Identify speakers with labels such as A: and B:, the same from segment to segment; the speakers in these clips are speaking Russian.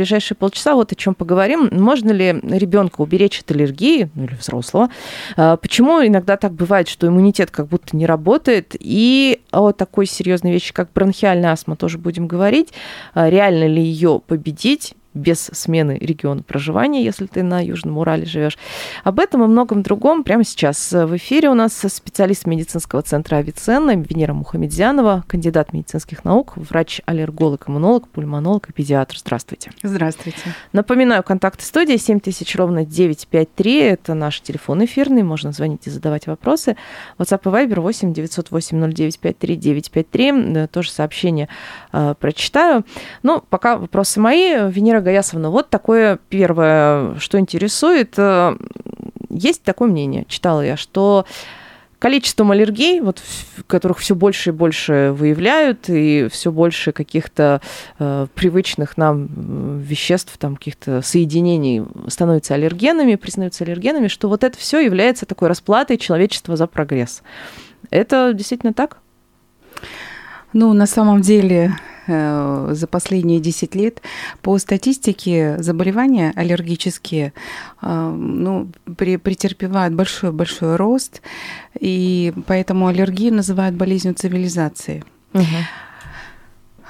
A: ближайшие полчаса вот о чем поговорим. Можно ли ребенка уберечь от аллергии, ну или взрослого? А, Почему иногда так бывает, что иммунитет как будто не работает? И о такой серьезной вещи, как бронхиальная астма, тоже будем говорить. А, Реально ли ее победить? Без смены региона проживания, если ты на Южном Урале живешь. Об этом и многом другом прямо сейчас в эфире у нас специалист медицинского центра Авиценна Венера Мухамедзянова, кандидат медицинских наук, врач-аллерголог, иммунолог, пульмонолог и педиатр. Здравствуйте.
B: Здравствуйте.
A: Напоминаю, контакты студии 7000 ровно 953. Это наш телефон эфирный. Можно звонить и задавать вопросы. WhatsApp и Viber 8 908 0953 953. Тоже сообщение э, прочитаю. Ну, пока вопросы мои. Венера Гаясовна, вот такое первое, что интересует. Э, Есть такое мнение, читала я, что количеством аллергий, вот, которых все больше и больше выявляют, и все больше каких-то э, привычных нам веществ, там, каких-то соединений становятся аллергенами, признаются аллергенами, что вот это все является такой расплатой человечества за прогресс. Это действительно так?
B: Ну, на самом деле, за последние 10 лет по статистике заболевания аллергические э, ну, пре- претерпевают большой-большой рост, и поэтому аллергию называют болезнью цивилизации.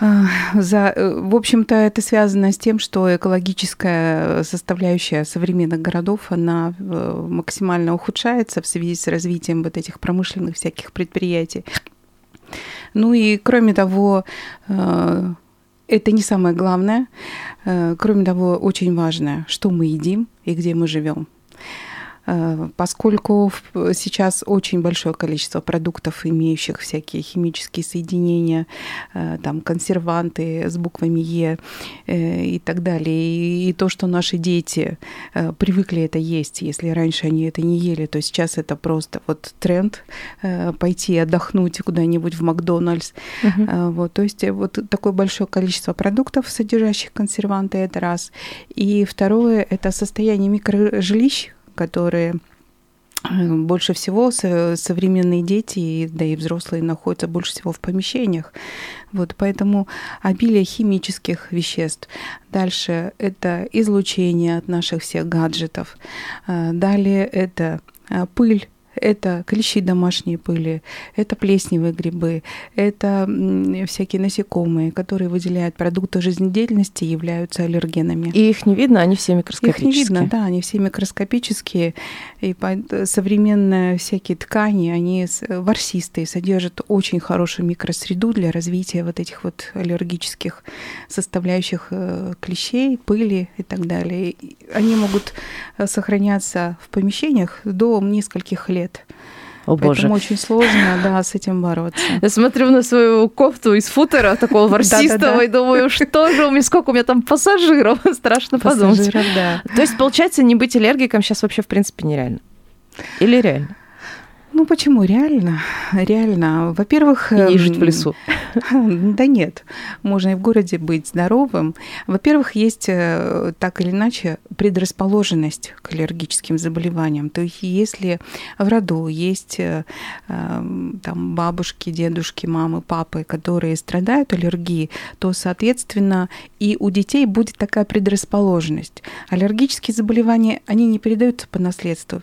B: А, За, э, в общем-то, это связано с тем, что экологическая составляющая современных городов, она э, максимально ухудшается в связи с развитием вот этих промышленных всяких предприятий. Ну и кроме того, э, это не самое главное. Э, Кроме того, очень важно, что мы едим и где мы живем. Э, Поскольку сейчас очень большое количество продуктов, имеющих всякие химические соединения, э, там консерванты с буквами Е э, и так далее, и, то, что наши дети привыкли это есть, если раньше они это не ели, то сейчас это просто вот тренд пойти отдохнуть куда-нибудь в Макдональдс, а, Вот, то есть вот такое большое количество продуктов, содержащих консерванты, это раз. И второе, это состояние микрожилищ, которые э, больше всего со- современные дети, да и взрослые находятся больше всего в помещениях. Вот, поэтому обилие химических веществ. Дальше это излучение от наших всех гаджетов. А, Далее это а, пыль, это клещи домашние пыли, это плесневые грибы, это всякие насекомые, которые выделяют продукты жизнедеятельности и являются аллергенами.
A: И их не видно, они все
B: Их
A: микроскопические.
B: не видно, да, они все микроскопические, и по- современные всякие ткани, они с- ворсистые, содержат очень хорошую микросреду для развития вот этих вот аллергических составляющих э, клещей, пыли и так далее. И Они могут э, сохраняться в помещениях до нескольких лет.
A: О, боже.
B: Поэтому очень сложно, да, с этим бороться.
A: Я смотрю на свою кофту из футера, такого ворсистого, и думаю, что же у меня, сколько у меня там пассажиров, страшно подумать.
B: Да.
A: То есть, получается, не быть аллергиком сейчас вообще, в принципе, нереально. Или реально?
B: Ну почему? Реально. Реально. Во-первых...
A: И не
B: эм,
A: жить в лесу.
B: Да нет, можно и в городе быть здоровым. Во-первых, есть э, так или иначе предрасположенность к аллергическим заболеваниям. То есть если в роду есть э, эм, там бабушки, дедушки, мамы, папы, которые страдают аллергией, то, соответственно, и у детей будет такая предрасположенность. Аллергические заболевания, они не передаются по наследству.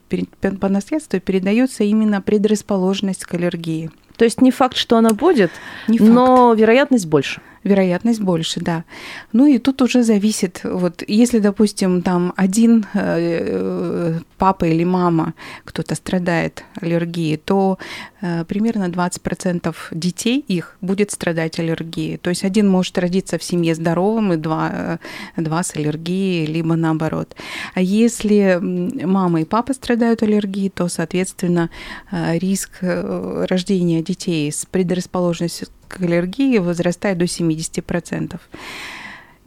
B: По наследству передается именно предрасположенность к аллергии.
A: То есть не факт, что она будет,
B: Не факт.
A: но вероятность больше.
B: Вероятность больше, да. Ну и тут уже зависит, вот если, допустим, там один э, папа или мама, кто-то страдает аллергией, то э, примерно 20% детей их будет страдать аллергией. То есть один может родиться в семье здоровым, и два, э, два с аллергией, либо наоборот. А если мама и папа страдают аллергией, то, соответственно, э, риск э, рождения детей с предрасположенностью к аллергии возрастает до 70%.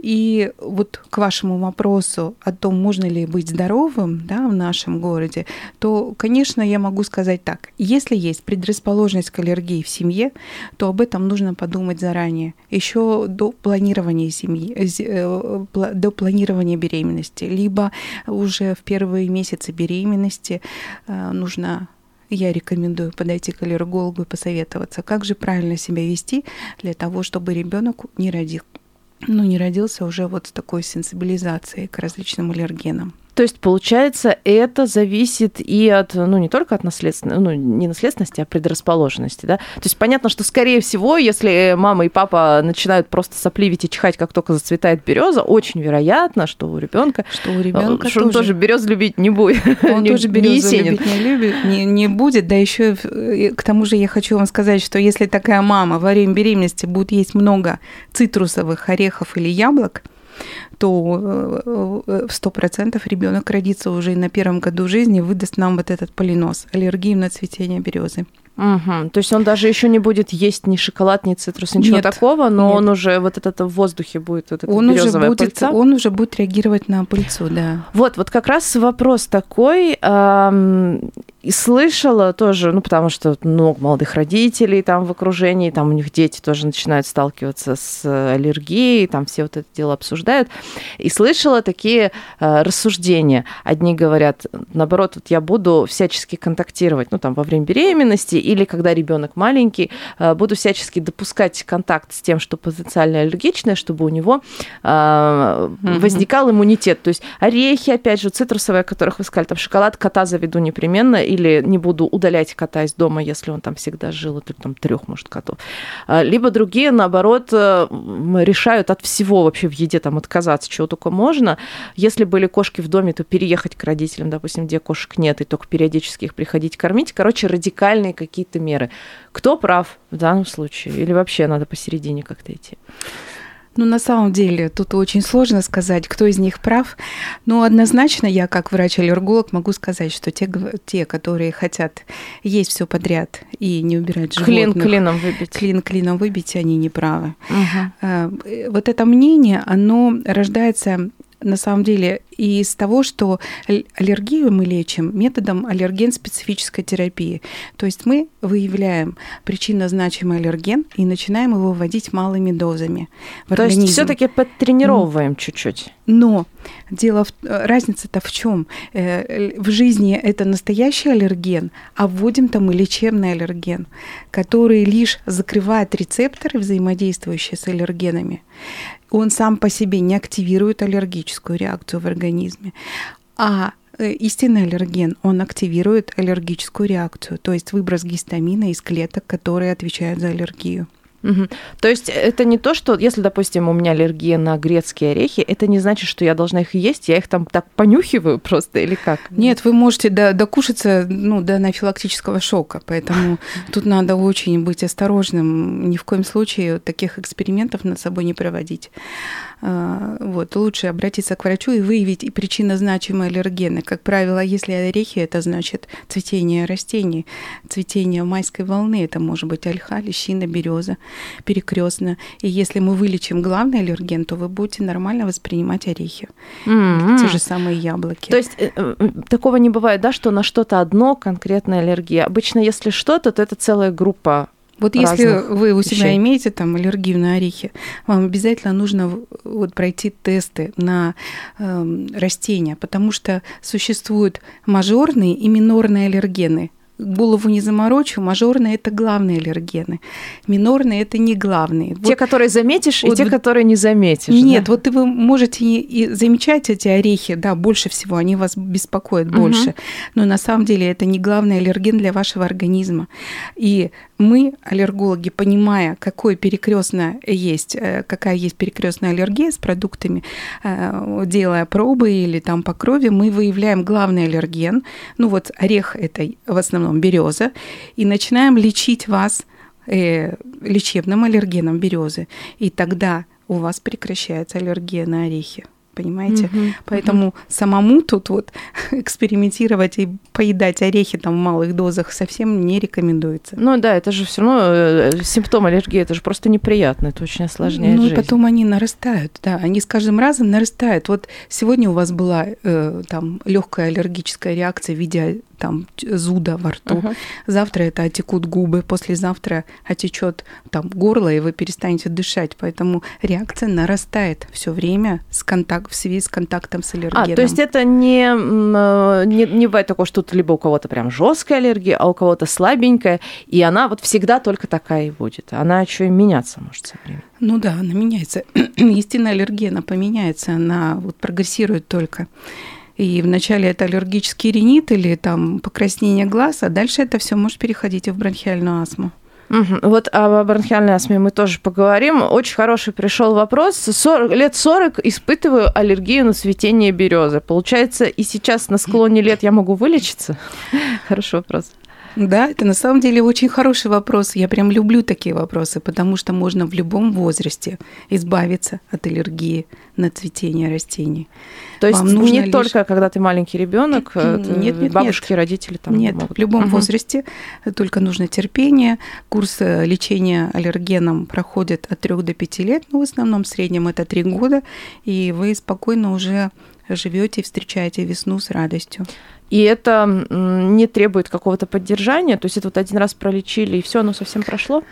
B: И вот к вашему вопросу о том, можно ли быть здоровым да, в нашем городе, то, конечно, я могу сказать так. Если есть предрасположенность к аллергии в семье, то об этом нужно подумать заранее, еще до планирования семьи, э, до планирования беременности, либо уже в первые месяцы беременности э, нужно я рекомендую подойти к аллергологу и посоветоваться, как же правильно себя вести для того, чтобы ребенок не родил ну, не родился уже вот с такой сенсибилизацией к различным аллергенам.
A: То есть, получается, это зависит и от, ну, не только от наследственности, ну, не наследственности, а предрасположенности, да? То есть, понятно, что, скорее всего, если мама и папа начинают просто сопливить и чихать, как только зацветает береза, очень вероятно, что у ребенка
B: что у ребенка
A: что тоже, тоже берез любить не будет.
B: Он тоже березу любить не любит, не, не будет. Да еще к тому же я хочу вам сказать, что если такая мама во время беременности будет есть много цитрусовых орехов или яблок, то э, э, в сто процентов ребенок родится уже на первом году жизни, выдаст нам вот этот полинос, аллергию на цветение березы.
A: Угу. То есть он даже еще не будет есть ни шоколад, ни цитрус, ничего нет, такого, но нет. он уже вот этот в воздухе будет вот это
B: он уже будет, пыльца. Он уже будет реагировать на пыльцу, да.
A: Вот, вот как раз вопрос такой. Эм, и слышала тоже, ну, потому что много молодых родителей там в окружении, там у них дети тоже начинают сталкиваться с аллергией, там все вот это дело обсуждают. И слышала такие э, рассуждения. Одни говорят, наоборот, вот я буду всячески контактировать, ну, там, во время беременности или когда ребенок маленький, э, буду всячески допускать контакт с тем, что потенциально аллергичное, чтобы у него э, возникал иммунитет. То есть орехи, опять же, цитрусовые, о которых вы сказали, там шоколад кота заведу непременно, или не буду удалять кота из дома, если он там всегда жил, это там трех, может, котов. А, либо другие, наоборот, э, решают от всего вообще в еде там отказаться, чего только можно. Если были кошки в доме, то переехать к родителям, допустим, где кошек нет, и только периодически их приходить кормить. Короче, радикальные какие-то меры. Кто прав в данном случае? Или вообще надо посередине как-то идти?
B: Ну, на самом деле, тут очень сложно сказать, кто из них прав. Но однозначно я, как врач-аллерголог, могу сказать, что те, те которые хотят есть все подряд и не убирать животных...
A: Клин клином выбить.
B: Клин клином выбить, они не правы. Угу. Вот это мнение, оно рождается на самом деле из того, что аллергию мы лечим методом аллерген-специфической терапии. То есть мы выявляем причинно-значимый аллерген и начинаем его вводить малыми дозами.
A: В То есть все-таки подтренировываем чуть-чуть.
B: Но дело в разница-то в чем? Э, в жизни это настоящий аллерген, а вводим там мы лечебный аллерген, который лишь закрывает рецепторы, взаимодействующие с аллергенами он сам по себе не активирует аллергическую реакцию в организме, а э, истинный аллерген, он активирует аллергическую реакцию, то есть выброс гистамина из клеток, которые отвечают за аллергию.
A: Угу. То есть это не то, что если, допустим, у меня аллергия на грецкие орехи, это не значит, что я должна их есть, я их там так понюхиваю просто или как?
B: Нет, вы можете докушаться ну, до анафилактического шока, поэтому тут надо очень быть осторожным, ни в коем случае таких экспериментов над собой не проводить. А, вот, лучше обратиться к врачу и выявить и причинно-значимые аллергены. Как правило, если орехи, это значит цветение растений, цветение майской волны, это может быть ольха, лещина, береза, перекрестно. И если мы вылечим главный аллерген, то вы будете нормально воспринимать орехи. Mm-hmm. Те же самые яблоки.
A: То есть э, э, такого не бывает, да, что на что-то одно конкретная аллергия. Обычно, если что-то, то это целая группа
B: вот если вы у себя вещей. имеете там аллергию на орехи, вам обязательно нужно вот пройти тесты на э, растения, потому что существуют мажорные и минорные аллергены голову не заморочу, мажорные – это главные аллергены, минорные – это не главные.
A: Те, вот, которые заметишь, вот, и те, вот, которые не заметишь.
B: Нет, да? вот вы можете и замечать эти орехи, да, больше всего, они вас беспокоят угу. больше, но на самом деле это не главный аллерген для вашего организма. И мы, аллергологи, понимая, какой перекрестно есть, э, какая есть перекрестная аллергия с продуктами, э, делая пробы или там по крови, мы выявляем главный аллерген. Ну вот орех – это в основном береза, и начинаем лечить вас э, лечебным аллергеном березы. И тогда у вас прекращается аллергия на орехи. Понимаете?
A: Мгм.
B: Поэтому самому тут вот экспериментировать и поедать орехи там в малых дозах совсем не рекомендуется.
A: Ну да, это же все равно э, симптом аллергии, это же просто неприятно, это очень осложняет
B: ну
A: жизнь.
B: и потом они нарастают, да, они с каждым разом нарастают. Вот сегодня у вас была э, там легкая аллергическая реакция в виде там зуда во рту.
A: Ага.
B: Завтра это отекут губы, послезавтра отечет там горло, и вы перестанете дышать. Поэтому реакция нарастает все время с контакт, в связи с контактом с
A: А,
B: аллергеном.
A: то есть это не, э, не, не бывает такого, что тут либо у кого-то прям жесткая аллергия, а у кого-то слабенькая, и она вот всегда только такая и будет. Она еще и меняться может со временем.
B: Ну да, она меняется. Естественная аллергия, она поменяется, она вот прогрессирует только. И вначале это аллергический ринит или там покраснение глаз, а дальше это все может переходить и в бронхиальную астму.
A: Вот о бронхиальной астме мы тоже поговорим. Очень хороший пришел вопрос. 40, лет 40 испытываю аллергию на цветение березы. Получается, и сейчас на склоне лет я могу вылечиться? Хороший вопрос.
B: Да, это на самом деле очень хороший вопрос. Я прям люблю такие вопросы, потому что можно в любом возрасте избавиться от аллергии на цветение растений.
A: То есть
B: Вам нужно
A: не
B: лишь-
A: только когда ты маленький ребенок,
B: Нет, нет,
A: бабушки, родители там
B: Нет,
A: могут.
B: в любом
A: Мгм.
B: возрасте только нужно терпение. Курс э, лечения аллергеном проходит от 3 до 5 лет, но в основном в среднем это 3 года, и вы спокойно уже живете и встречаете весну с радостью.
A: И это не требует какого-то поддержания, то есть это вот один раз пролечили, и все, оно совсем прошло?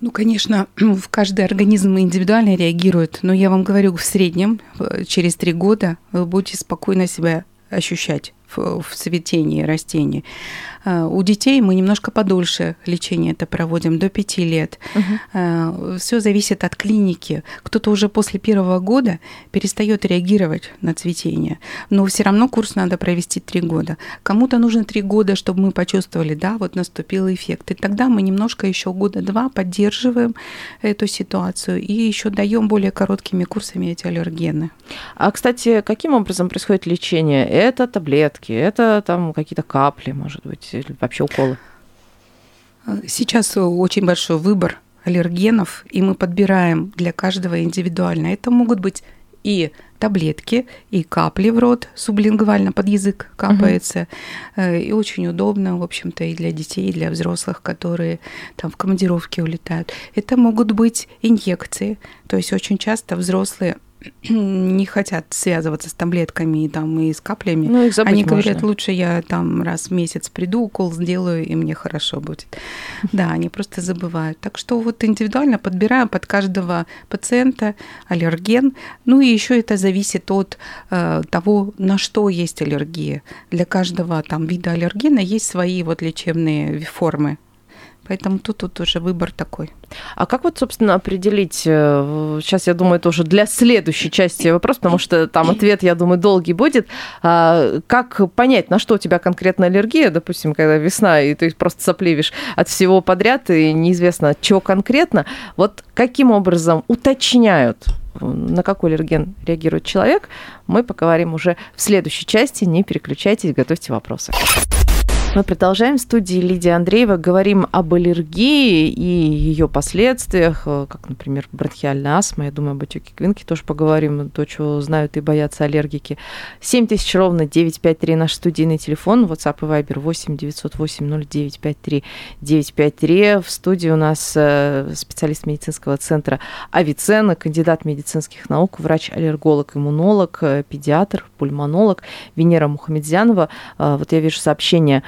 B: Ну, конечно, в каждый организм индивидуально реагирует, но я вам говорю, в среднем э, через три года вы будете спокойно себя ощущать в, в цветении растений. Э, У детей мы немножко подольше лечение это проводим, до пяти лет. Все зависит от клиники. Кто-то уже после первого года перестает реагировать на цветение, но все равно курс надо провести три года. Кому-то нужно три года, чтобы мы почувствовали, да, вот наступил эффект. И тогда мы немножко еще года два поддерживаем эту ситуацию и еще даем более короткими курсами эти аллергены.
A: А, кстати, каким образом происходит лечение? Это таблетки, это там какие-то капли, может быть, или вообще уколы?
B: Сейчас очень большой выбор аллергенов, и мы подбираем для каждого индивидуально. Это могут быть и таблетки, и капли в рот, сублингвально под язык капается. Э, И очень удобно, в общем-то, и для детей, и для взрослых, которые там в командировке улетают. Это могут быть инъекции. То есть очень часто взрослые не хотят связываться с таблетками и, там, и с каплями.
A: Ну, их забыть
B: Они
A: можно.
B: говорят, лучше я там раз в месяц приду, укол сделаю, и мне хорошо будет. Да, они просто забывают. Так что вот индивидуально подбираем под каждого пациента аллерген. Ну и еще это зависит от э, того, на что есть аллергия. Для каждого там вида аллергена есть свои вот лечебные формы. Поэтому тут, тут уже выбор такой.
A: А как вот, собственно, определить, э, сейчас, я думаю, это уже для следующей части вопрос, потому что там ответ, я думаю, долгий будет, А, как понять, на что у тебя конкретно аллергия, допустим, когда весна, и ты просто сопливишь от всего подряд, и неизвестно, от чего конкретно, вот каким образом уточняют, на какой аллерген реагирует человек, мы поговорим уже в следующей части, не переключайтесь, готовьте вопросы. Мы продолжаем в студии Лидия Андреева. Говорим об аллергии и ее последствиях, э, как, например, бронхиальная астма. Я думаю, об отеке квинки тоже поговорим, то, чего знают и боятся аллергики. 7000 ровно 953 наш студийный телефон, WhatsApp и Viber 8 908 0953 953. В студии у нас э, специалист медицинского центра Авиценна, кандидат медицинских наук, врач-аллерголог, иммунолог, э, педиатр, пульмонолог Венера Мухамедзянова. Вот я вижу сообщение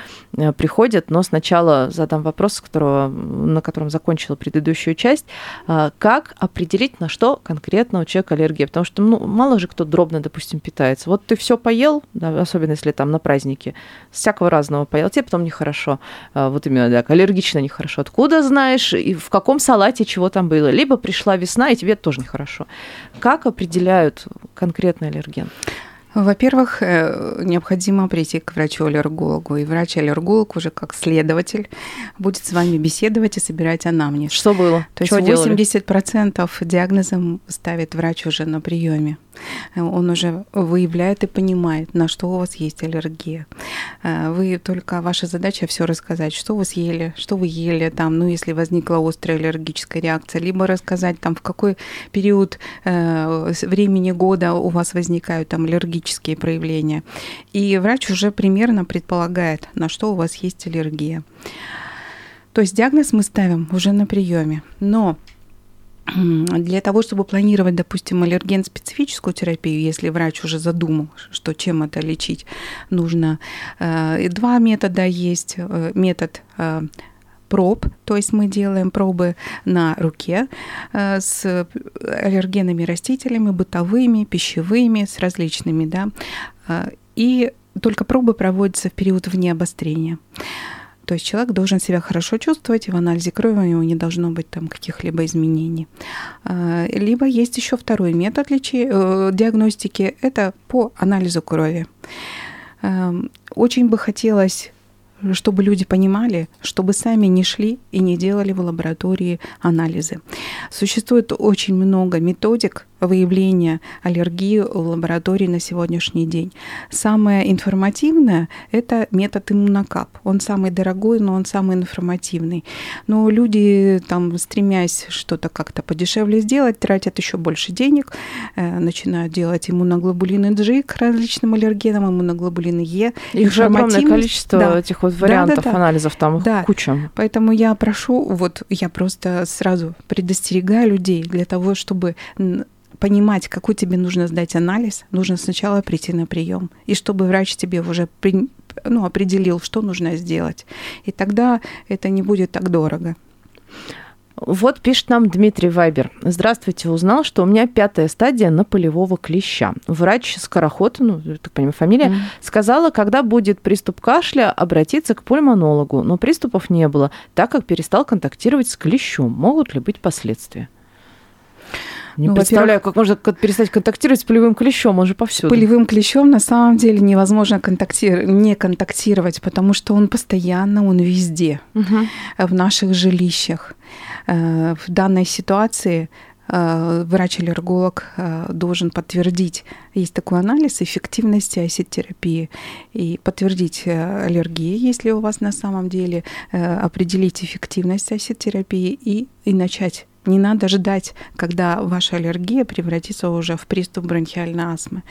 A: приходят, но сначала задам вопрос, которого, на котором закончила предыдущую часть. А, Как определить, на что конкретно у человека аллергия? Потому что ну, мало же кто дробно, допустим, питается. Вот ты все поел, особенно если там на празднике, всякого разного поел, тебе потом нехорошо. А, Вот именно так, аллергично нехорошо. Откуда знаешь, и в каком салате чего там было? Либо пришла весна, и тебе тоже нехорошо. Как определяют конкретный аллерген?
B: Во-первых, э, необходимо прийти к врачу-аллергологу, и врач-аллерголог уже как следователь будет с вами беседовать и собирать анамнез.
A: Что было?
B: То есть
A: Что делали?
B: 80% диагнозом ставит врач уже на приеме. Он уже выявляет и понимает, на что у вас есть аллергия. Э, Вы только ваша задача все рассказать, что вы съели, что вы ели там, ну если возникла острая аллергическая реакция, либо рассказать там в какой период э, времени года у вас возникают там аллергические проявления. И врач уже примерно предполагает, на что у вас есть аллергия. То есть диагноз мы ставим уже на приеме. Но для того, чтобы планировать, допустим, аллерген-специфическую терапию, если врач уже задумал, что чем это лечить, нужно э, два метода есть. Э, Метод э, проб, то есть мы делаем пробы на руке с аллергенными растителями, бытовыми, пищевыми, с различными, да, и только пробы проводятся в период вне обострения. То есть человек должен себя хорошо чувствовать, и в анализе крови у него не должно быть там каких-либо изменений. А, Либо есть еще второй метод лечи- э, диагностики, это по анализу крови. Эм, Очень бы хотелось чтобы люди понимали, чтобы сами не шли и не делали в лаборатории анализы. Существует очень много методик выявления аллергии в лаборатории на сегодняшний день. Самое информативное – это метод иммунокап. Он самый дорогой, но он самый информативный. Но люди, там, стремясь что-то как-то подешевле сделать, тратят еще больше денег, э, начинают делать иммуноглобулины G к различным аллергенам, иммуноглобулины Е.
A: Их же огромное количество
B: Да.
A: этих вот
B: Да,
A: вариантов
B: да, да.
A: анализов, там их
B: Да.
A: куча.
B: Поэтому я прошу, вот я просто сразу предостерегаю людей для того, чтобы понимать, какой тебе нужно сдать анализ, нужно сначала прийти на прием. И чтобы врач тебе уже при- ну, определил, что нужно сделать. И тогда это не будет так дорого.
A: Вот пишет нам Дмитрий Вайбер. Здравствуйте, узнал, что у меня пятая стадия на полевого клеща. Врач Скороход, ну, так понимаю, фамилия,
B: Мгм.
A: сказала, когда будет приступ кашля, обратиться к пульмонологу. Но приступов не было, так как перестал контактировать с клещом. Могут ли быть последствия? Не
B: Ну,
A: представляю, как можно перестать контактировать с полевым клещом, он же повсюду.
B: полевым клещом на самом деле невозможно контакти- не контактировать, потому что он постоянно, он везде.
A: Мгм.
B: в наших жилищах. Э, В данной ситуации э, врач-аллерголог э, должен подтвердить, есть такой анализ эффективности асид-терапии, и подтвердить аллергии, если у вас на самом деле, определить эффективность асид-терапии и, и начать. Не надо ждать, когда ваша аллергия превратится уже в приступ бронхиальной астмы.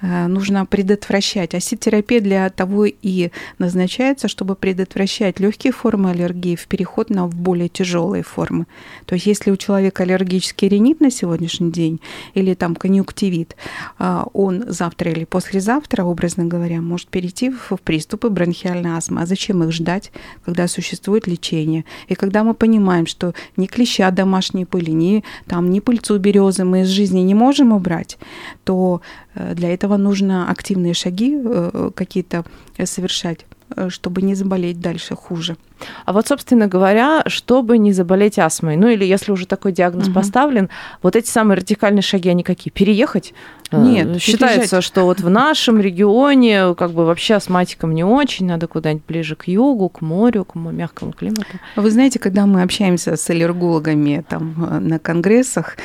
B: Э, Нужно предотвращать. Асид-терапия для того и назначается, чтобы предотвращать легкие формы аллергии в переход на более тяжелые формы. То есть, если у человека аллергический ринит на сегодняшний день или там конъюнктивит, а, он завтра или послезавтра, образно говоря, может перейти в приступы бронхиальной астмы. А зачем их ждать, когда существует лечение? И когда мы понимаем, что ни клеща домашней пыли, ни, там, ни пыльцу березы мы из жизни не можем убрать, то э, для этого нужно активные шаги э, какие-то э, совершать, э, чтобы не заболеть дальше хуже.
A: А вот, собственно говоря, чтобы не заболеть астмой, ну или если уже такой диагноз
B: Мгм.
A: поставлен, вот эти самые радикальные шаги, они какие? Переехать? Э,
B: Нет,
A: Считается,
B: переезжать.
A: что вот в нашем регионе как бы вообще астматикам не очень, надо куда-нибудь ближе к югу, к морю, к мягкому климату.
B: Вы знаете, когда мы общаемся с аллергологами там э, на конгрессах,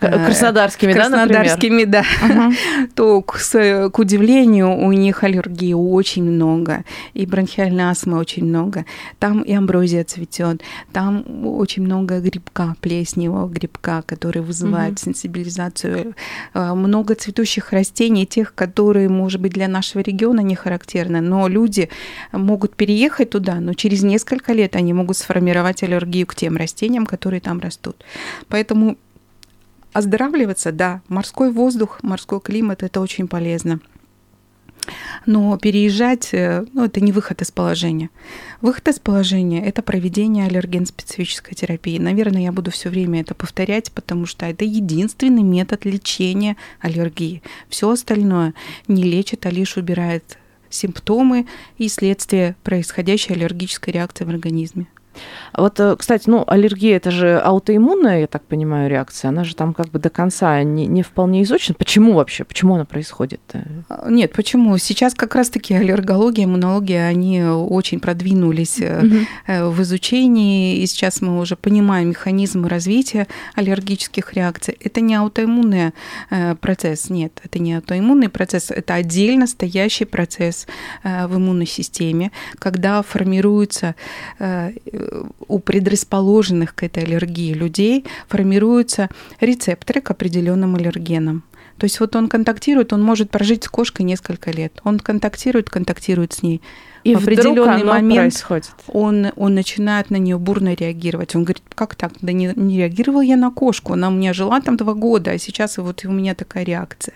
A: К-
B: э,
A: Краснодарскими, да, например?
B: краснодарскими, да, то, к, удивлению, у них аллергии очень много, и бронхиальной астмы очень много. Там и амброзия цветет, там очень много грибка, плесневого грибка, который вызывает
A: Мгм.
B: сенсибилизацию. Э, Много цветущих растений, тех, которые, может быть, для нашего региона не характерны, но люди могут переехать туда, но через несколько лет они могут сформировать аллергию к тем растениям, которые там растут. Поэтому оздоравливаться, да, морской воздух, морской климат это очень полезно. Но переезжать, э, ну, это не выход из положения. Выход из положения – это проведение аллерген-специфической терапии. Наверное, я буду все время это повторять, потому что это единственный метод лечения аллергии. Все остальное не лечит, а лишь убирает симптомы и следствия происходящей аллергической реакции в организме.
A: Вот, э, кстати, ну, аллергия это же аутоиммунная, я так понимаю, реакция. Она же там как бы до конца не, не вполне изучена. Почему вообще? Почему она происходит?
B: А, нет, почему? Сейчас как раз-таки аллергология, иммунология, они очень продвинулись угу. в изучении, и сейчас мы уже понимаем механизмы развития аллергических реакций. Это не аутоиммунный процесс, нет, это не аутоиммунный процесс, это отдельно стоящий процесс в иммунной системе, когда формируется у предрасположенных к этой аллергии людей формируются рецепторы к определенным аллергенам. То есть вот он контактирует, он может прожить с кошкой несколько лет. Он контактирует, контактирует с ней.
A: И в определенный момент происходит.
B: Он, он начинает на нее бурно реагировать. Он говорит, как так? Да не, не реагировал я на кошку, она у меня жила там два года, а сейчас вот у меня такая реакция.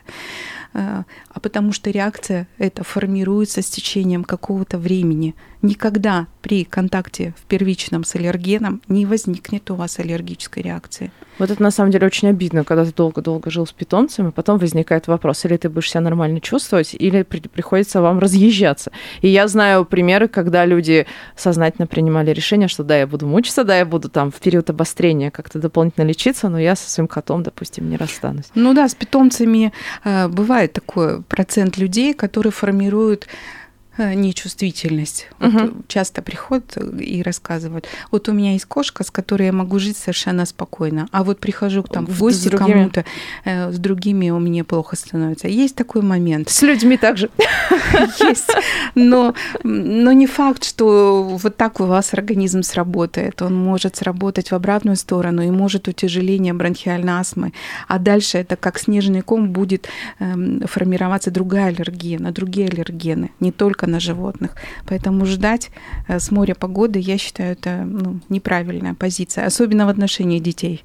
B: Э, а потому что реакция это формируется с течением какого-то времени. Никогда при контакте в первичном с аллергеном не возникнет у вас аллергической реакции.
A: Вот это на самом деле очень обидно, когда ты долго-долго жил с питомцем, и потом возникает вопрос, или ты будешь себя нормально чувствовать, или при- приходится вам разъезжаться. И я знаю примеры, когда люди сознательно принимали решение, что да, я буду мучиться, да, я буду там в период обострения как-то дополнительно лечиться, но я со своим котом, допустим, не расстанусь.
B: Ну да, с питомцами э, бывает такой процент людей, которые формируют нечувствительность. Угу. Вот часто приходят и рассказывают. Вот у меня есть кошка, с которой я могу жить совершенно спокойно, а вот прихожу там в гости к кому-то, э, с другими у меня плохо становится. Есть такой момент.
A: С людьми также.
B: Есть. Но, но не факт, что вот так у вас организм сработает. Он может сработать в обратную сторону и может утяжеление бронхиальной астмы. А дальше это как снежный ком будет эм, формироваться другая аллергия на другие аллергены. Не только на животных. Поэтому ждать э, с моря погоды, я считаю, это ну, неправильная позиция, особенно в отношении детей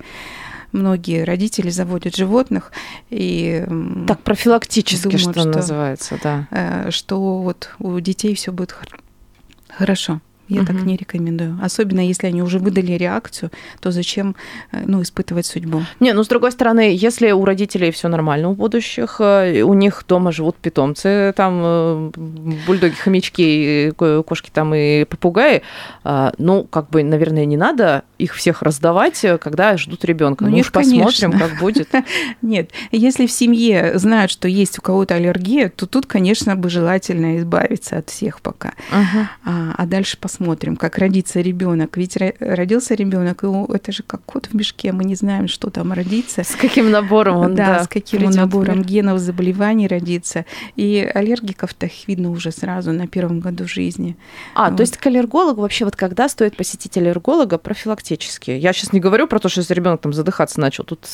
B: многие родители заводят животных и
A: так профилактически думают, что, что называется, да,
B: э, что вот у детей все будет хорошо. Я угу. так не рекомендую. Особенно если они уже выдали реакцию, то зачем э, ну, испытывать судьбу?
A: Не, ну с другой стороны, если у родителей все нормально у будущих, э, у них дома живут питомцы, там э, бульдоги, хомячки, кошки там и попугаи, ну, как бы, наверное, не надо их всех раздавать, когда ждут ребенка. Ну, ну уж посмотрим, как будет.
B: Нет, если в семье знают, что есть у кого-то аллергия, то тут, конечно, бы желательно избавиться от всех пока. А, а дальше посмотрим посмотрим, как родится ребенок. Ведь родился ребенок, и это же как кот в мешке, мы не знаем, что там родится.
A: С каким набором он,
B: да, да с каким он набором генов заболеваний родится. И аллергиков-то их видно уже сразу на первом году жизни.
A: А, вот. то есть к аллергологу вообще вот когда стоит посетить аллерголога профилактически? Я сейчас не говорю про то, что если ребенок там задыхаться начал, тут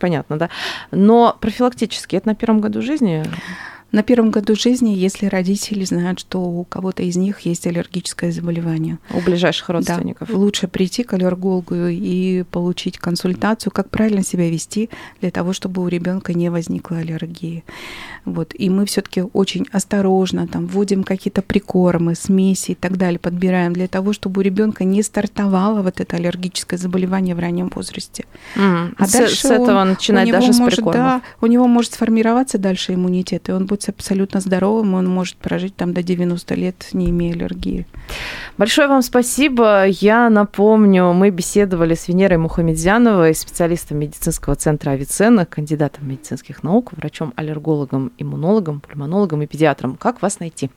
A: понятно, да, но профилактически это на первом году жизни?
B: На первом году жизни, если родители знают, что у кого-то из них есть аллергическое заболевание.
A: У ближайших родственников.
B: Да, лучше прийти к аллергологу и получить консультацию, как правильно себя вести для того, чтобы у ребенка не возникла аллергии. Вот. И мы все-таки очень осторожно там вводим какие-то прикормы, смеси и так далее, подбираем для того, чтобы у ребенка не стартовало вот это аллергическое заболевание в раннем возрасте.
A: Mm. А с, дальше с этого он, начинать даже с
B: может, Да, у него может сформироваться дальше иммунитет, и он будет абсолютно здоровым, он может прожить там до 90 лет, не имея аллергии.
A: Большое вам спасибо. Я напомню, мы беседовали с Венерой Мухамедзяновой, специалистом медицинского центра Авиценна, кандидатом медицинских наук, врачом-аллергологом, иммунологом, пульмонологом и педиатром. Как вас найти?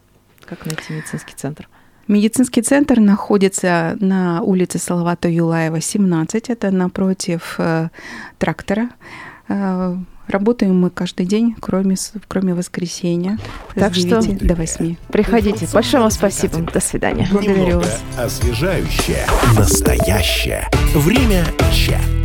A: Как найти медицинский центр?
B: Медицинский центр находится на улице Салавата Юлаева, 17. Это напротив э, трактора. Работаем мы каждый день, кроме, кроме воскресенья. Так с 9 что до 8.
A: Приходите. Большое вам спасибо. До свидания.
C: Благодарю вас. Освежающее, настоящее. Время чат.